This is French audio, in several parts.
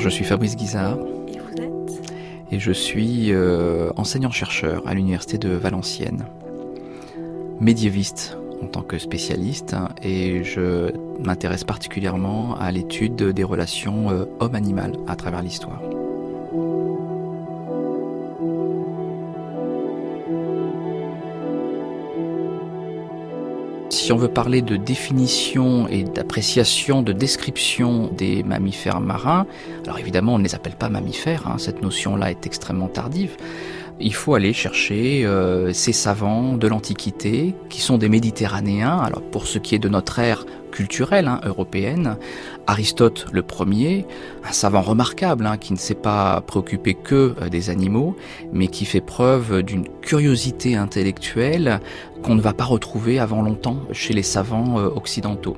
Alors je suis Fabrice Guizard. Et vous êtes Et je suis euh, enseignant-chercheur à l'université de Valenciennes. Médiéviste en tant que spécialiste et je m'intéresse particulièrement à l'étude des relations euh, homme-animal à travers l'histoire. Si on veut parler de définition et d'appréciation, de description des mammifères marins, alors évidemment on ne les appelle pas mammifères, hein, cette notion-là est extrêmement tardive, il faut aller chercher euh, ces savants de l'Antiquité qui sont des Méditerranéens. Alors pour ce qui est de notre ère culturelle hein, européenne, Aristote le premier, un savant remarquable hein, qui ne s'est pas préoccupé que euh, des animaux, mais qui fait preuve d'une curiosité intellectuelle qu'on ne va pas retrouver avant longtemps chez les savants euh, occidentaux.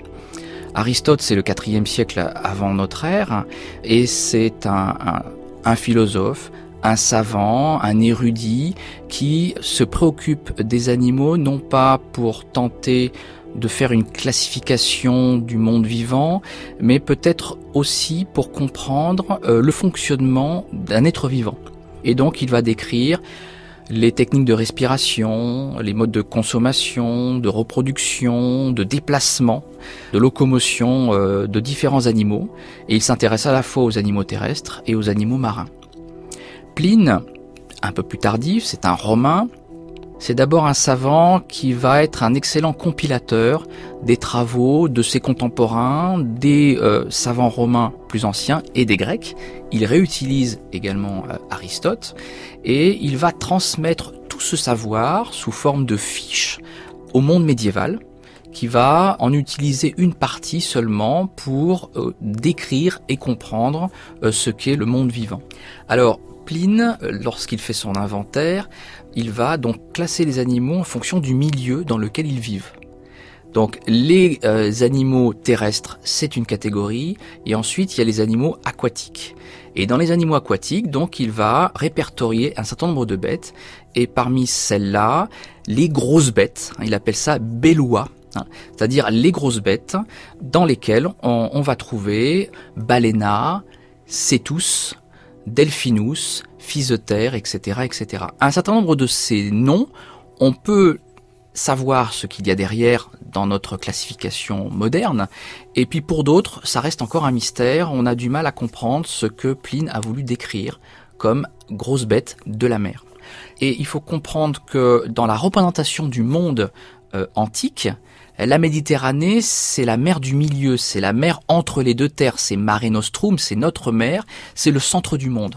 Aristote, c'est le quatrième siècle avant notre ère, et c'est un philosophe, un savant, un érudit qui se préoccupe des animaux non pas pour tenter de faire une classification du monde vivant, mais peut-être aussi pour comprendre euh, le fonctionnement d'un être vivant. Et donc il va décrire les techniques de respiration, les modes de consommation, de reproduction, de déplacement, de locomotion euh, de différents animaux. Et il s'intéresse à la fois aux animaux terrestres et aux animaux marins. Pline, un peu plus tardif, c'est un romain. C'est d'abord un savant qui va être un excellent compilateur des travaux de ses contemporains, des euh, savants romains plus anciens et des grecs. Il réutilise également euh, Aristote et il va transmettre tout ce savoir sous forme de fiches au monde médiéval qui va en utiliser une partie seulement pour euh, décrire et comprendre ce qu'est le monde vivant. Alors, Lorsqu'il fait son inventaire, il va donc classer les animaux en fonction du milieu dans lequel ils vivent. Donc les euh, animaux terrestres, c'est une catégorie, et ensuite il y a les animaux aquatiques. Et dans les animaux aquatiques, donc il va répertorier un certain nombre de bêtes, et parmi celles-là, les grosses bêtes, hein, il appelle ça beloua, hein, c'est-à-dire les grosses bêtes dans lesquelles on, on va trouver baléna, cétus, Delphinus, Physeter, etc., etc. un certain nombre de ces noms, on peut savoir ce qu'il y a derrière dans notre classification moderne, et puis pour d'autres, ça reste encore un mystère, on a du mal à comprendre ce que Pline a voulu décrire comme grosse bête de la mer. Et il faut comprendre que dans la représentation du monde euh, antique, la Méditerranée, c'est la mer du milieu, c'est la mer entre les deux terres, c'est Mare Nostrum, c'est notre mer, c'est le centre du monde.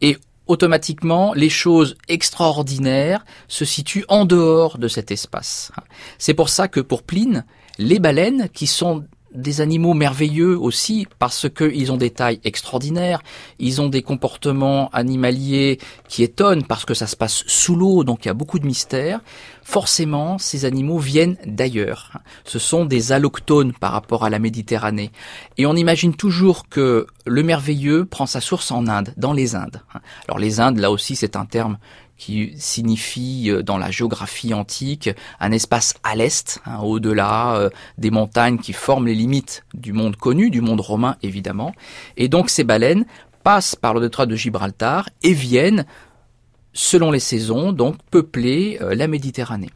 Et automatiquement, les choses extraordinaires se situent en dehors de cet espace. C'est pour ça que pour Pline, les baleines, qui sont des animaux merveilleux aussi parce qu'ils ont des tailles extraordinaires, ils ont des comportements animaliers qui étonnent parce que ça se passe sous l'eau, donc il y a beaucoup de mystères. Forcément, ces animaux viennent d'ailleurs. Ce sont des allochtones par rapport à la Méditerranée. Et on imagine toujours que le merveilleux prend sa source en Inde, dans les Indes. Alors les Indes, là aussi, c'est un terme qui signifie euh, dans la géographie antique un espace à l'est, hein, au-delà euh, des montagnes qui forment les limites du monde connu, du monde romain évidemment. Et donc ces baleines passent par le détroit de Gibraltar et viennent, selon les saisons, donc peupler euh, la Méditerranée.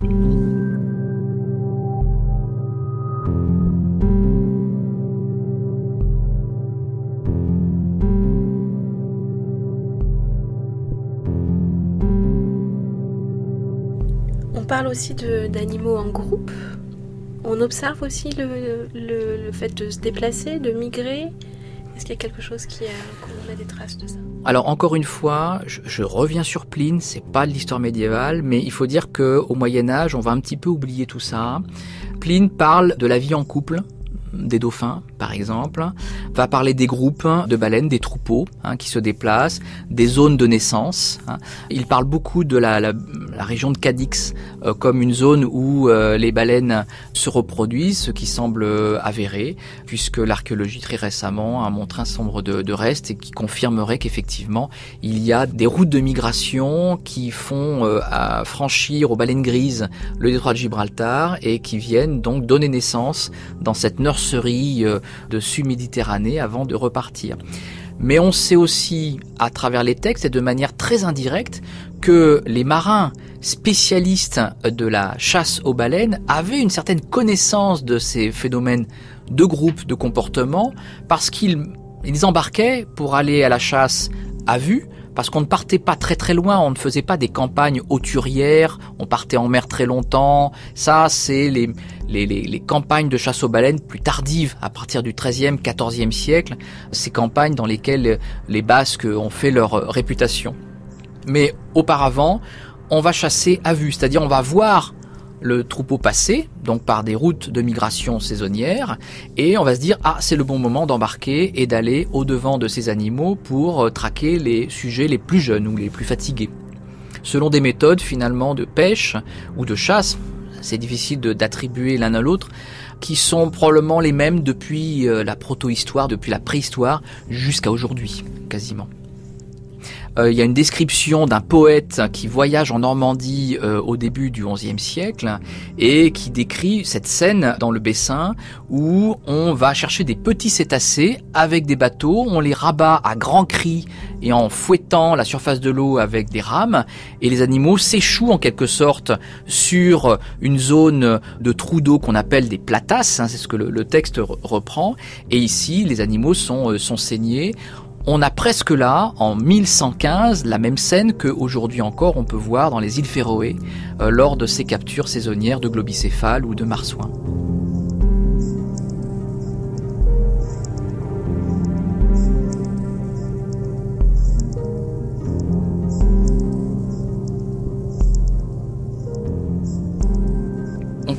Parle aussi d'animaux en groupe. On observe aussi le, le, le, fait de se déplacer, de migrer. Est-ce qu'il y a quelque chose qui a, des traces de ça? Alors encore une fois, je, je reviens sur Pline, c'est pas de l'histoire médiévale, mais il faut dire que au Moyen Âge, on va un petit peu oublier tout ça. Pline parle de la vie en couple, des dauphins, par exemple, va parler des groupes de baleines, des troupeaux hein, qui se déplacent, des zones de naissance. Hein. Il parle beaucoup de la, la, la région de Cadix euh, comme une zone où euh, les baleines se reproduisent, ce qui semble euh, avéré, puisque l'archéologie très récemment a montré un certain nombre de, de restes et qui confirmerait qu'effectivement il y a des routes de migration qui font euh, franchir aux baleines grises le détroit de Gibraltar et qui viennent donc donner naissance dans cette nurserie de sud-Méditerranée avant de repartir. Mais on sait aussi, à travers les textes et de manière très indirecte, que les marins spécialistes de la chasse aux baleines avaient une certaine connaissance de ces phénomènes de groupe, de comportement, parce qu'ils embarquaient pour aller à la chasse à vue, parce qu'on ne partait pas très très loin, on ne faisait pas des campagnes hauturières, on partait en mer très longtemps. Ça, c'est les, les, les, campagnes de chasse aux baleines plus tardives, à partir du XIIIe, XIVe siècle, ces campagnes dans lesquelles les Basques ont fait leur réputation. Mais auparavant, on va chasser à vue, c'est-à-dire on va voir le troupeau passer, donc par des routes de migration saisonnières, et on va se dire ah c'est le bon moment d'embarquer et d'aller au devant de ces animaux pour euh, traquer les sujets les plus jeunes ou les plus fatigués. Selon des méthodes finalement de pêche ou de chasse, c'est difficile d'attribuer l'un à l'autre, qui sont probablement les mêmes depuis euh, la proto-histoire, depuis la préhistoire jusqu'à aujourd'hui, quasiment. Euh, il y a une description d'un poète qui voyage en Normandie euh, au début du XIe siècle et qui décrit cette scène dans le Bessin où on va chercher des petits cétacés avec des bateaux, on les rabat à grands cris et en fouettant la surface de l'eau avec des rames et les animaux s'échouent en quelque sorte sur une zone de trous d'eau qu'on appelle des platasses, hein, c'est ce que le, texte reprend et ici les animaux sont, euh, sont saignés on a presque là, en 1115, la même scène qu'aujourd'hui encore on peut voir dans les îles Féroé euh, lors de ces captures saisonnières de globicéphales ou de marsouins.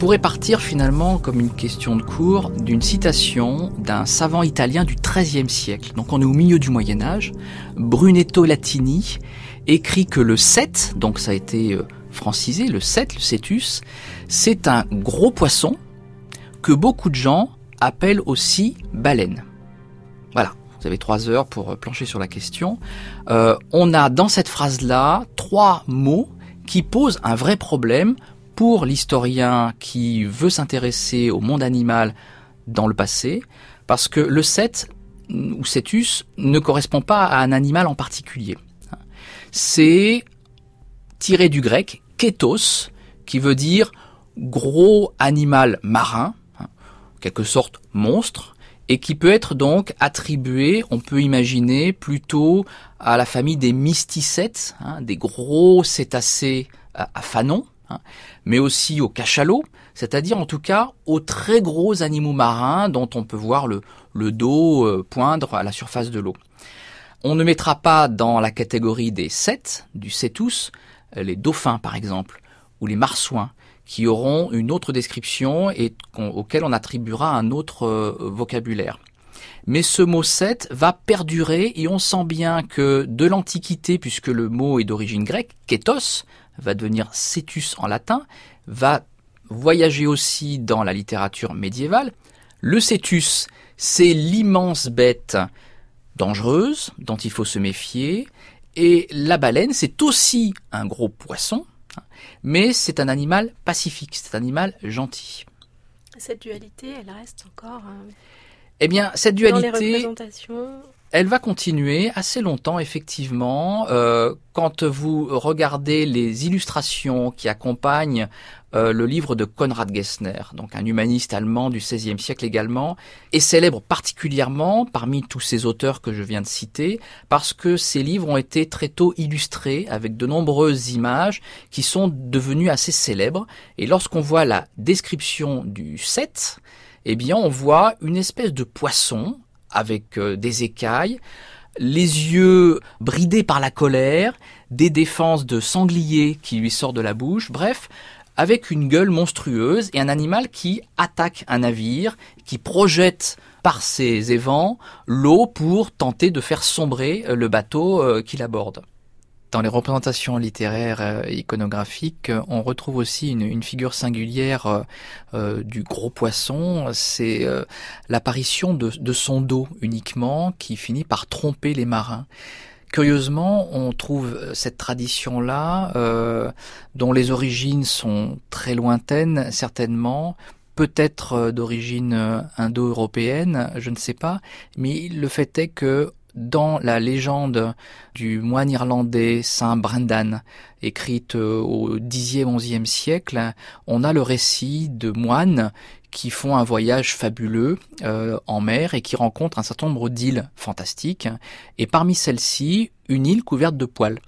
Pourrait partir finalement comme une question de cours d'une citation d'un savant italien du XIIIe siècle. Donc on est au milieu du Moyen Âge. Brunetto Latini écrit que le 7, donc ça a été euh, francisé, le 7, le cetus, c'est un gros poisson que beaucoup de gens appellent aussi baleine. Voilà, vous avez trois heures pour euh, plancher sur la question. Euh, on a dans cette phrase-là trois mots qui posent un vrai problème pour l'historien qui veut s'intéresser au monde animal dans le passé, parce que le 7 ou cetus ne correspond pas à un animal en particulier. C'est tiré du grec kétos, qui veut dire gros animal marin, en quelque sorte monstre, et qui peut être donc attribué, on peut imaginer, plutôt à la famille des mysticètes, hein, des gros cétacés à, à fanon, Hein, mais aussi aux cachalots, c'est-à-dire en tout cas aux très gros animaux marins dont on peut voir le, dos euh, poindre à la surface de l'eau. On ne mettra pas dans la catégorie des cètes, du cétus, euh, les dauphins par exemple, ou les marsouins, qui auront une autre description et auquel on attribuera un autre euh, vocabulaire. Mais ce mot cète va perdurer et on sent bien que de l'Antiquité, puisque le mot est d'origine grecque, kétos, va devenir cetus en latin, va voyager aussi dans la littérature médiévale. Le cetus, c'est l'immense bête dangereuse dont il faut se méfier. Et la baleine, c'est aussi un gros poisson, mais c'est un animal pacifique, c'est un animal gentil. Cette dualité, elle reste encore. Euh, eh bien, cette dualité. Dans les représentations elle va continuer assez longtemps, effectivement. Euh, quand vous regardez les illustrations qui accompagnent euh, le livre de Konrad Gessner, donc un humaniste allemand du XVIe siècle également, est célèbre particulièrement parmi tous ces auteurs que je viens de citer, parce que ces livres ont été très tôt illustrés avec de nombreuses images qui sont devenues assez célèbres. Et lorsqu'on voit la description du 7, eh bien, on voit une espèce de poisson avec euh, des écailles, les yeux bridés par la colère, des défenses de sanglier qui lui sortent de la bouche, bref, avec une gueule monstrueuse et un animal qui attaque un navire, qui projette par ses évents l'eau pour tenter de faire sombrer euh, le bateau euh, qu'il aborde. Dans les représentations littéraires euh, iconographiques, euh, on retrouve aussi une, figure singulière euh, du gros poisson. C'est l'apparition de, son dos uniquement qui finit par tromper les marins. Curieusement, on trouve cette tradition-là, dont les origines sont très lointaines, certainement, peut-être d'origine indo-européenne, je ne sais pas, mais le fait est que dans la légende du moine irlandais Saint Brendan, écrite euh, au Xe, XIe siècle, on a le récit de moines qui font un voyage fabuleux euh, en mer et qui rencontrent un certain nombre d'îles fantastiques, et parmi celles-ci, une île couverte de poils.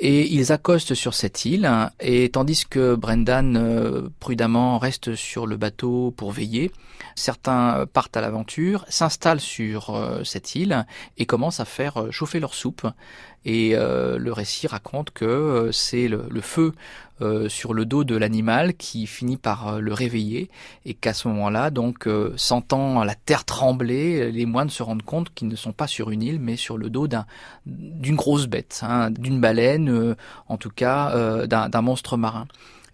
Et ils accostent sur cette île, et tandis que Brendan euh, prudemment reste sur le bateau pour veiller, certains partent à l'aventure, s'installent sur euh, cette île et commencent à faire euh, chauffer leur soupe. Et le récit raconte que c'est le, feu sur le dos de l'animal qui finit par le réveiller et qu'à ce moment-là, donc, sentant la terre trembler, les moines se rendent compte qu'ils ne sont pas sur une île, mais sur le dos d'une grosse bête, hein, d'une baleine, en tout cas d'un monstre marin.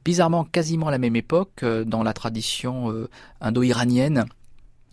Bizarrement, quasiment à la même époque, euh, dans la tradition euh, indo-iranienne,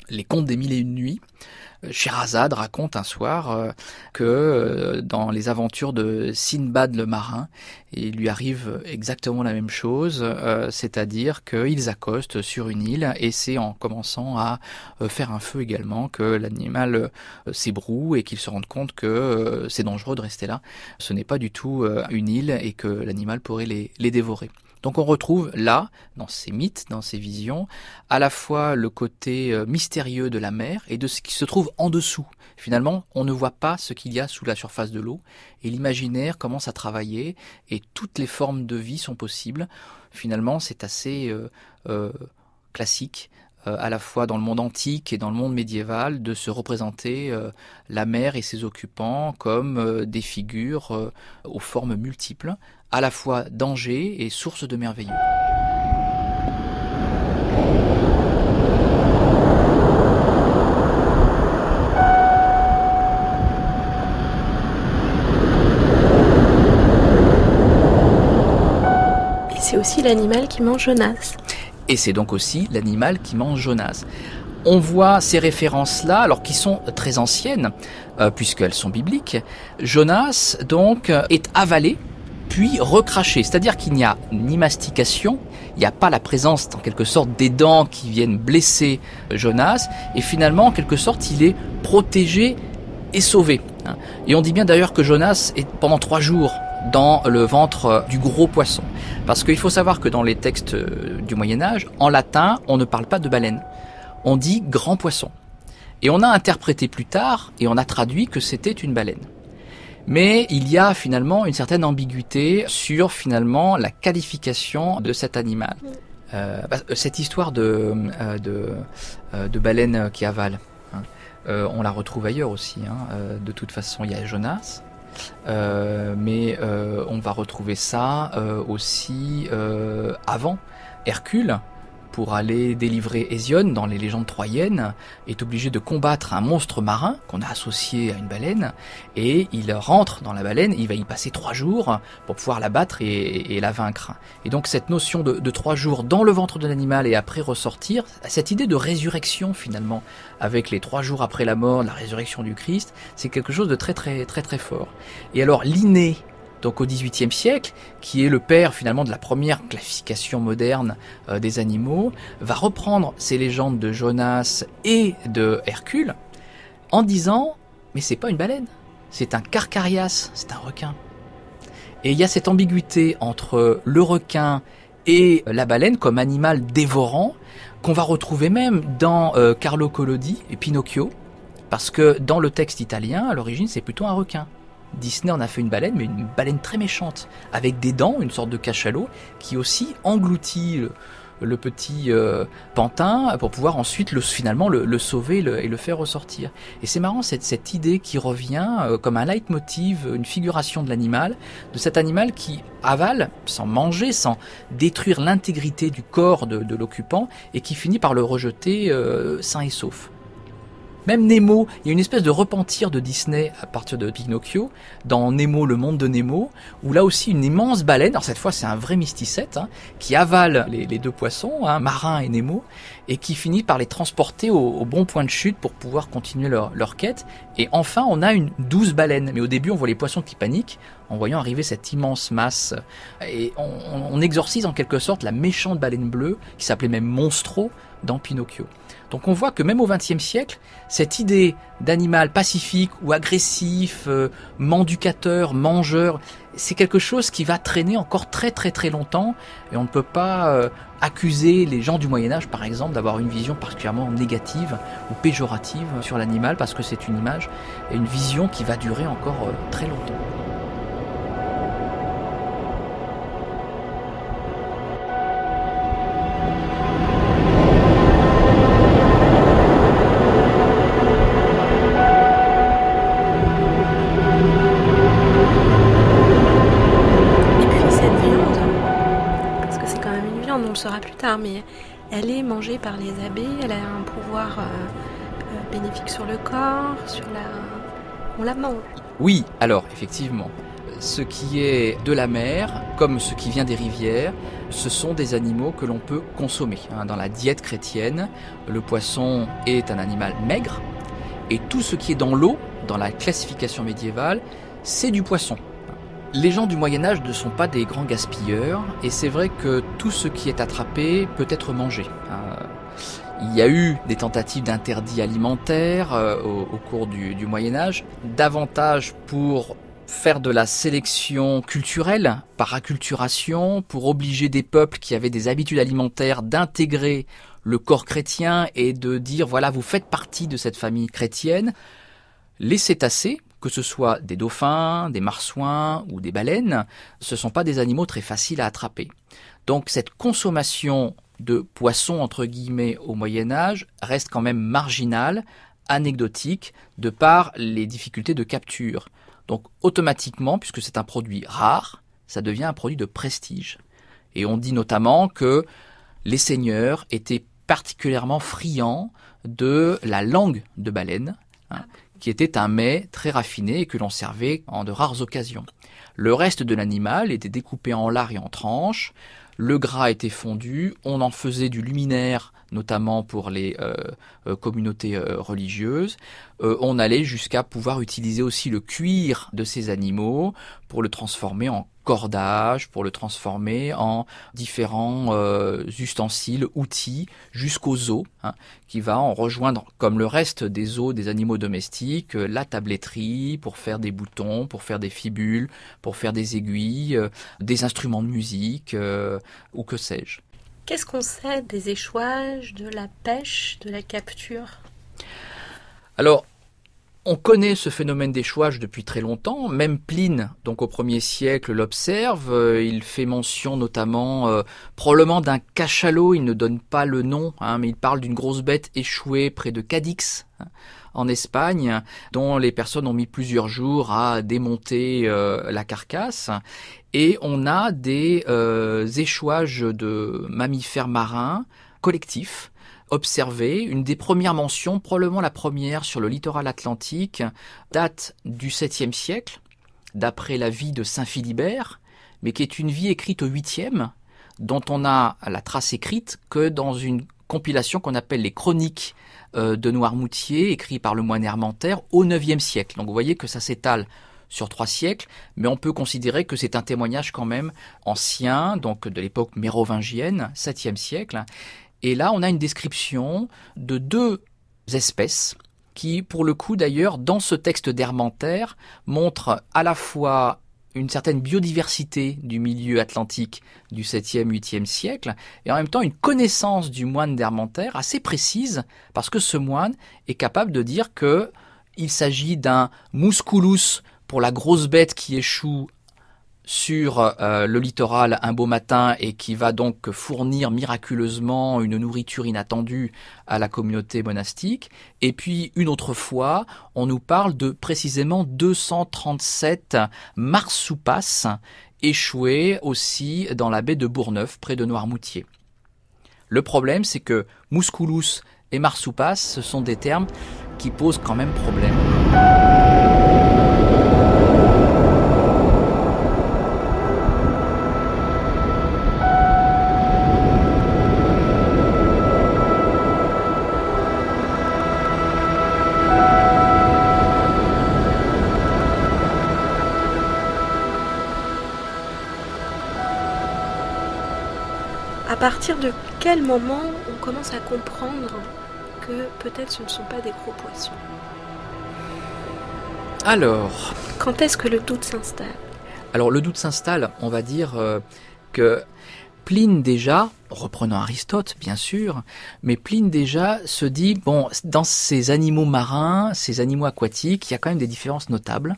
les contes des mille et une nuits, euh, Sherazade raconte un soir que dans les aventures de Sinbad le marin, il lui arrive exactement la même chose, c'est-à-dire qu'ils accostent sur une île et c'est en commençant à faire un feu également que l'animal s'ébroue et qu'ils se rendent compte que c'est dangereux de rester là. Ce n'est pas du tout une île et que l'animal pourrait les dévorer. Donc on retrouve là, dans ces mythes, dans ces visions, à la fois le côté euh, mystérieux de la mer et de ce qui se trouve en dessous. Finalement, on ne voit pas ce qu'il y a sous la surface de l'eau et l'imaginaire commence à travailler et toutes les formes de vie sont possibles. Finalement, c'est assez euh, euh, classique à la fois dans le monde antique et dans le monde médiéval, de se représenter la mer et ses occupants comme des figures aux formes multiples, à la fois danger et source de merveilleux. C'est aussi l'animal qui mange Jonas. Et c'est donc aussi l'animal qui mange Jonas on voit ces références-là, alors qui sont très anciennes, euh, puisqu'elles sont bibliques. Jonas, donc, est avalé puis recraché. C'est-à-dire qu'il n'y a ni mastication, il n'y a pas la présence en quelque sorte des dents qui viennent blesser Jonas, et finalement en quelque sorte il est protégé et sauvé. Hein. Et on dit bien d'ailleurs que Jonas est pendant trois jours dans le ventre du gros poisson. Parce qu'il faut savoir que dans les textes du Moyen Âge, en latin, on ne parle pas de baleine. On dit grand poisson. Et on a interprété plus tard, et on a traduit que c'était une baleine. Mais il y a finalement une certaine ambiguïté sur finalement la qualification de cet animal. Euh, bah, cette histoire de, euh, euh, de, baleine qui avale, hein, on la retrouve ailleurs aussi. Hein, de toute façon, il y a Jonas, mais on va retrouver ça aussi avant Hercule pour aller délivrer Hésione dans les légendes troyennes, est obligé de combattre un monstre marin qu'on a associé à une baleine, et il rentre dans la baleine, il va y passer trois jours pour pouvoir la battre et, la vaincre. Et donc cette notion de, de trois jours dans le ventre de l'animal et après ressortir, cette idée de résurrection finalement, avec les trois jours après la mort, la résurrection du Christ, c'est quelque chose de très très très très fort. Et alors l'inné donc au XVIIIe siècle, qui est le père finalement de la première classification moderne euh, des animaux, va reprendre ces légendes de Jonas et de Hercule en disant mais c'est pas une baleine, c'est un carcarias, c'est un requin. Et il y a cette ambiguïté entre le requin et la baleine comme animal dévorant qu'on va retrouver même dans euh, Carlo Collodi et Pinocchio, parce que dans le texte italien, à l'origine, c'est plutôt un requin. Disney en a fait une baleine, mais une baleine très méchante, avec des dents, une sorte de cachalot, qui aussi engloutit le, petit euh, pantin pour pouvoir ensuite le, finalement le, sauver et le faire ressortir. Et c'est marrant cette, cette idée qui revient euh, comme un leitmotiv, une figuration de l'animal, de cet animal qui avale sans manger, sans détruire l'intégrité du corps de, l'occupant et qui finit par le rejeter euh, sain et sauf. Même Nemo, il y a une espèce de repentir de Disney à partir de Pinocchio, dans Nemo, le monde de Nemo, où là aussi une immense baleine, alors cette fois c'est un vrai mysticette, hein, qui avale les, deux poissons, hein, Marin et Nemo, et qui finit par les transporter au, bon point de chute pour pouvoir continuer leur, quête. Et enfin, on a une douce baleine. Mais au début, on voit les poissons qui paniquent. en voyant arriver cette immense masse. Et on, exorcise en quelque sorte la méchante baleine bleue, qui s'appelait même Monstro, dans Pinocchio. Donc on voit que même au XXe siècle, cette idée d'animal pacifique ou agressif, euh, menducateur, mangeur, c'est quelque chose qui va traîner encore très très très longtemps et on ne peut pas euh, accuser les gens du Moyen Âge par exemple d'avoir une vision particulièrement négative ou péjorative sur l'animal parce que c'est une image et une vision qui va durer encore euh, très longtemps. Elle est mangée par les abeilles, elle a un pouvoir euh, euh, bénéfique sur le corps. On la mange. Oui, alors effectivement, ce qui est de la mer, comme ce qui vient des rivières, ce sont des animaux que l'on peut consommer. Hein. Dans la diète chrétienne, le poisson est un animal maigre, et tout ce qui est dans l'eau, dans la classification médiévale, c'est du poisson. Les gens du Moyen Âge ne sont pas des grands gaspilleurs, et c'est vrai que tout ce qui est attrapé peut être mangé. Euh, il y a eu des tentatives d'interdit alimentaire euh, au, cours du, du Moyen Âge, davantage pour faire de la sélection culturelle par acculturation, pour obliger des peuples qui avaient des habitudes alimentaires d'intégrer le corps chrétien et de dire voilà vous faites partie de cette famille chrétienne. Les cétacés, que ce soit des dauphins, des marsouins ou des baleines, ce ne sont pas des animaux très faciles à attraper. Donc cette consommation de poissons entre guillemets au Moyen Âge reste quand même marginale, anecdotique, de par les difficultés de capture. Donc automatiquement, puisque c'est un produit rare, ça devient un produit de prestige. Et on dit notamment que les seigneurs étaient particulièrement friands de la langue de baleine, hein, qui était un mets très raffiné et que l'on servait en de rares occasions. Le reste de l'animal était découpé en lard et en tranches, le gras était fondu, on en faisait du luminaire, notamment pour les euh, euh, communautés euh, religieuses. on allait jusqu'à pouvoir utiliser aussi le cuir de ces animaux pour le transformer en cordage, pour le transformer en différents ustensiles, outils, jusqu'aux os, hein, qui va en rejoindre, comme le reste des os des animaux domestiques, la tabletterie pour faire des boutons, pour faire des fibules, pour faire des aiguilles, des instruments de musique, ou que sais-je. Qu'est-ce qu'on sait des échouages, de la pêche, de la capture? Alors, on connaît ce phénomène d'échouage depuis très longtemps. Même Pline, donc au premier siècle, l'observe. Euh, il fait mention notamment, euh, probablement d'un cachalot. Il ne donne pas le nom, hein, mais il parle d'une grosse bête échouée près de Cadix, hein, en Espagne, dont les personnes ont mis plusieurs jours à démonter euh, la carcasse. Et on a des euh, échouages de mammifères marins collectifs observés. Une des premières mentions, probablement la première sur le littoral atlantique, date du 7e siècle, d'après la vie de Saint Philibert, mais qui est une vie écrite au 8e, dont on a la trace écrite que dans une compilation qu'on appelle les chroniques euh, de Noirmoutier, écrit par le moine Hermentaire au IXe siècle. Donc vous voyez que ça s'étale sur trois siècles, mais on peut considérer que c'est un témoignage quand même ancien, donc de l'époque mérovingienne, 7e siècle. Et là, on a une description de deux espèces qui, pour le coup d'ailleurs, dans ce texte d'Hermentaire, montrent à la fois une certaine biodiversité du milieu atlantique du 7e, 8e siècle, et en même temps une connaissance du moine d'Hermentaire assez précise, parce que ce moine est capable de dire que il s'agit d'un musculus pour la grosse bête qui échoue sur euh, le littoral un beau matin et qui va donc fournir miraculeusement une nourriture inattendue à la communauté monastique. Et puis une autre fois, on nous parle de précisément 237 marsoupas échoués aussi dans la baie de Bourneuf près de Noirmoutier. Le problème, c'est que musculus et marsoupas, ce sont des termes qui posent quand même problème. Partir de quel moment on commence à comprendre que peut-être ce ne sont pas des gros poissons Alors. Quand est-ce que le doute s'installe? Alors le doute s'installe, on va dire euh, que Pline déjà, reprenant Aristote bien sûr, mais Pline déjà se dit, bon, dans ces animaux marins, ces animaux aquatiques, il y a quand même des différences notables.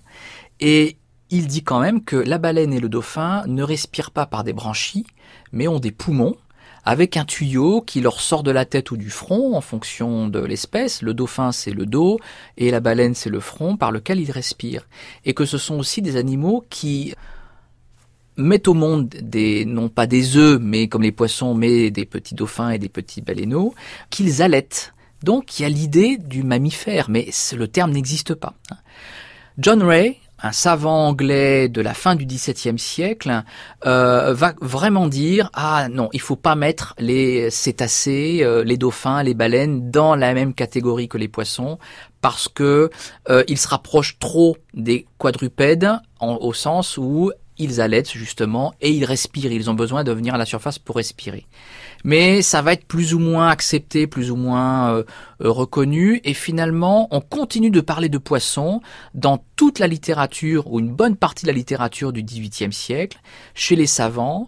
Et il dit quand même que la baleine et le dauphin ne respirent pas par des branchies, mais ont des poumons, avec un tuyau qui leur sort de la tête ou du front en fonction de l'espèce. Le dauphin c'est le dos et la baleine c'est le front par lequel ils respirent. Et que ce sont aussi des animaux qui mettent au monde des, non pas des œufs, mais comme les poissons, mais des petits dauphins et des petits baleineaux, qu'ils allaitent. Donc il y a l'idée du mammifère, mais le terme n'existe pas. John Ray, un savant anglais de la fin du XVIIe siècle, euh, va vraiment dire ah non, il faut pas mettre les cétacés, euh, les dauphins, les baleines dans la même catégorie que les poissons parce que euh, ils se rapprochent trop des quadrupèdes au sens où ils allaitent justement et ils respirent. Ils ont besoin de venir à la surface pour respirer. Mais ça va être plus ou moins accepté, plus ou moins euh, euh, reconnu. Et finalement, on continue de parler de poissons dans toute la littérature ou une bonne partie de la littérature du XVIIIe siècle, chez les savants,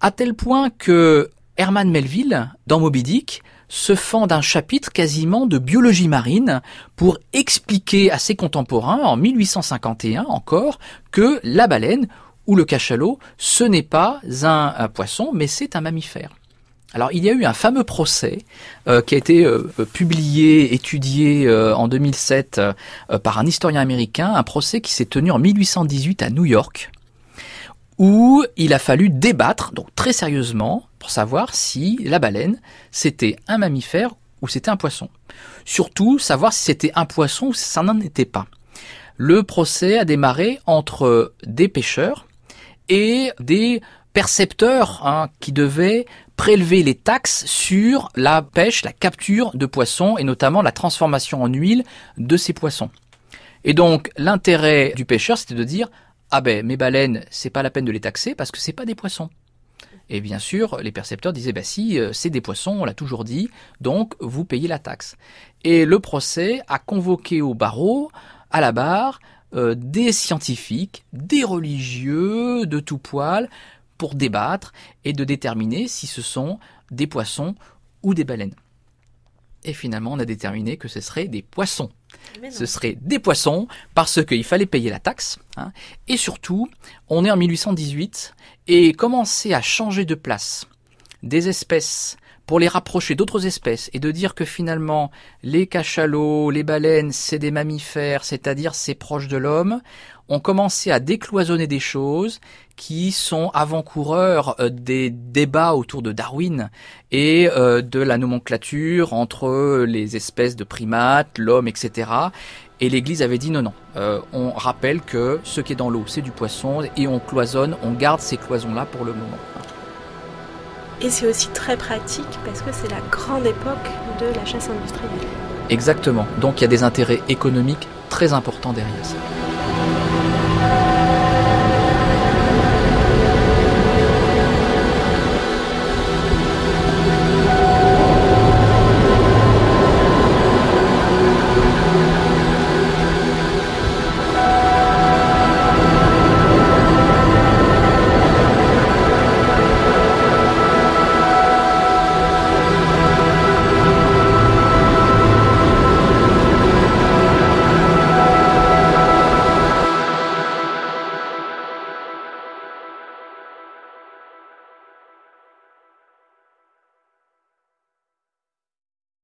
à tel point que Herman Melville, dans Moby Dick, se fend d'un chapitre quasiment de biologie marine pour expliquer à ses contemporains, en 1851 encore, que la baleine ou le cachalot, ce n'est pas un, poisson, mais c'est un mammifère. Alors il y a eu un fameux procès euh, qui a été euh, publié, étudié euh, en 2007 par un historien américain, un procès qui s'est tenu en 1818 à New York, où il a fallu débattre, donc très sérieusement, pour savoir si la baleine, c'était un mammifère ou c'était un poisson. Surtout, savoir si c'était un poisson ou si ça n'en était pas. Le procès a démarré entre des pêcheurs et des percepteurs hein, qui devaient prélever les taxes sur la pêche, la capture de poissons et notamment la transformation en huile de ces poissons. Et donc l'intérêt du pêcheur, c'était de dire ah ben mes baleines, c'est pas la peine de les taxer parce que c'est pas des poissons. Et bien sûr, les percepteurs disaient, bah si, euh, c'est des poissons, on l'a toujours dit, donc vous payez la taxe. Et le procès a convoqué au barreau, à la barre, euh, des scientifiques, des religieux de tout poil, pour débattre et de déterminer si ce sont des poissons ou des baleines. Et finalement, on a déterminé que ce serait des poissons. Ce serait des poissons parce qu'il fallait payer la taxe. Hein. Et surtout, on est en 1818 et commencer à changer de place des espèces pour les rapprocher d'autres espèces et de dire que finalement les cachalots, les baleines, c'est des mammifères, c'est-à-dire c'est proche de l'homme, ont commencé à décloisonner des choses qui sont avant-coureurs euh, des débats autour de Darwin et euh, de la nomenclature entre les espèces de primates, l'homme, etc. Et l'Église avait dit non, non. Euh, on rappelle que ce qui est dans l'eau, c'est du poisson et on cloisonne, on garde ces cloisons-là pour le moment. Et c'est aussi très pratique parce que c'est la grande époque de la chasse industrielle. Exactement. Donc il y a des intérêts économiques très importants derrière ça.